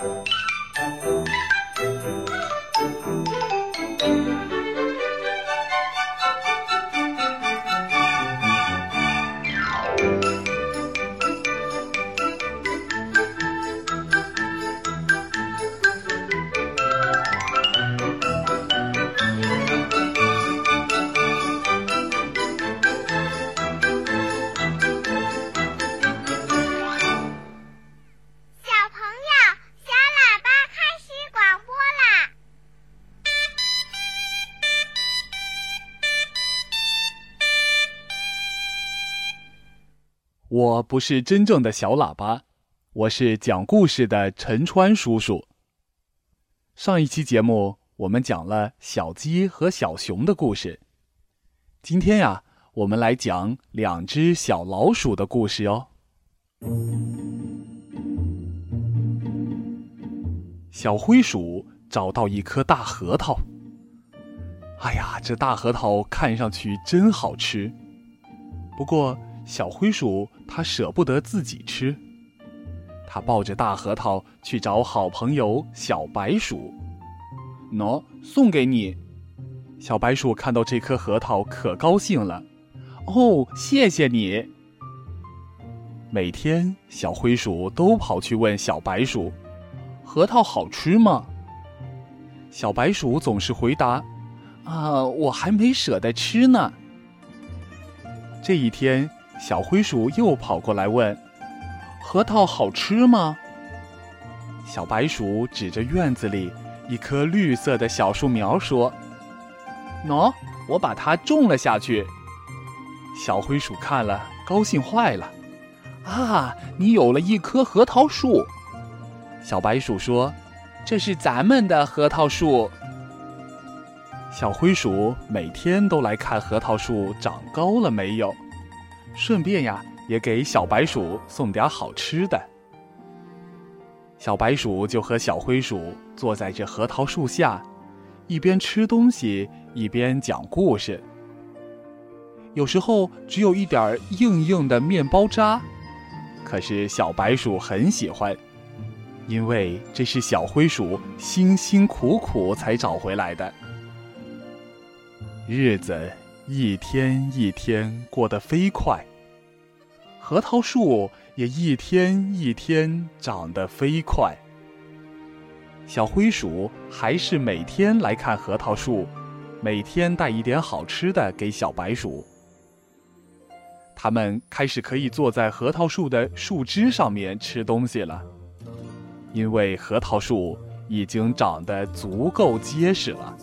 小我不是真正的小喇叭，我是讲故事的陈川叔叔。上一期节目我们讲了小鸡和小熊的故事，今天呀，我们来讲两只小老鼠的故事哦。小灰鼠找到一颗大核桃，哎呀，这大核桃看上去真好吃。不过，小灰鼠它舍不得自己吃，它抱着大核桃去找好朋友小白鼠。喏，送给你。小白鼠看到这颗核桃可高兴了。哦，谢谢你。每天，小灰鼠都跑去问小白鼠：“核桃好吃吗？”小白鼠总是回答：“啊，我还没舍得吃呢。”这一天，小灰鼠又跑过来问：“核桃好吃吗？”小白鼠指着院子里一棵绿色的小树苗说：“喏，我把它种了下去。”小灰鼠看了，高兴坏了：“啊，你有了一棵核桃树！”小白鼠说：“这是咱们的核桃树。”小灰鼠每天都来看核桃树长高了没有，顺便呀，也给小白鼠送点好吃的。小白鼠就和小灰鼠坐在这核桃树下，一边吃东西一边讲故事。有时候只有一点硬硬的面包渣，可是小白鼠很喜欢，因为这是小灰鼠辛辛苦苦才找回来的。日子一天一天过得飞快，核桃树也一天一天长得飞快。小灰鼠还是每天来看核桃树，每天带一点好吃的给小白鼠。他们开始可以坐在核桃树的树枝上面吃东西了，因为核桃树已经长得足够结实了。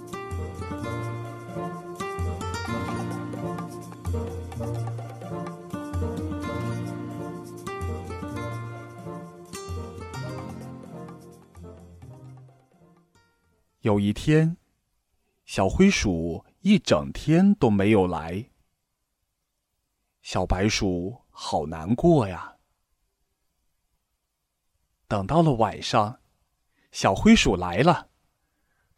有一天，小灰鼠一整天都没有来。小白鼠好难过呀。等到了晚上，小灰鼠来了，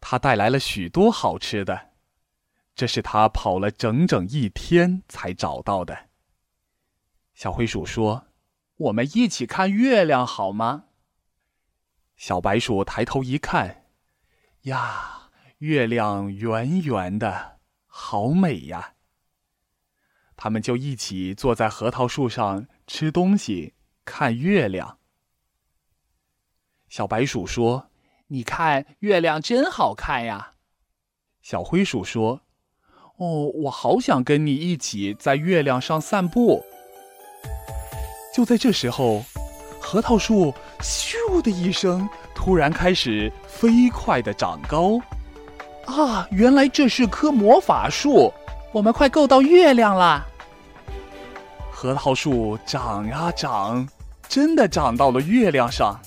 它带来了许多好吃的，这是它跑了整整一天才找到的。小灰鼠说：“我们一起看月亮好吗？”小白鼠抬头一看，呀，月亮圆圆的，好美呀！他们就一起坐在核桃树上吃东西、看月亮。小白鼠说：“你看，月亮真好看呀。”小灰鼠说：“哦，我好想跟你一起在月亮上散步。”就在这时候，核桃树“咻”的一声，突然开始飞快的长高。啊，原来这是棵魔法树！我们快够到月亮啦！核桃树长呀长，真的长到了月亮上。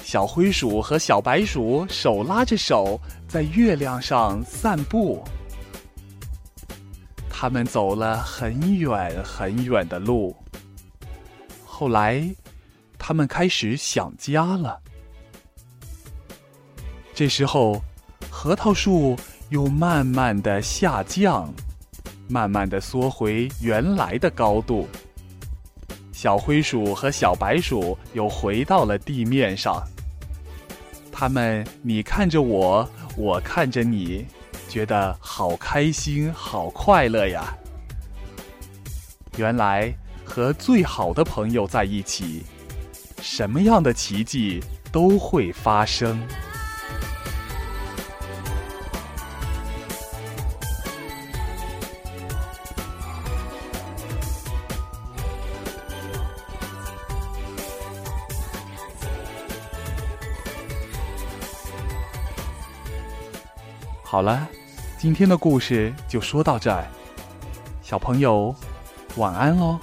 小灰鼠和小白鼠手拉着手，在月亮上散步。他们走了很远很远的路。后来，他们开始想家了。这时候，核桃树又慢慢的下降，慢慢的缩回原来的高度。小灰鼠和小白鼠又回到了地面上。他们你看着我，我看着你，觉得好开心，好快乐呀。原来和最好的朋友在一起，什么样的奇迹都会发生。好了，今天的故事就说到这儿，小朋友，晚安喽。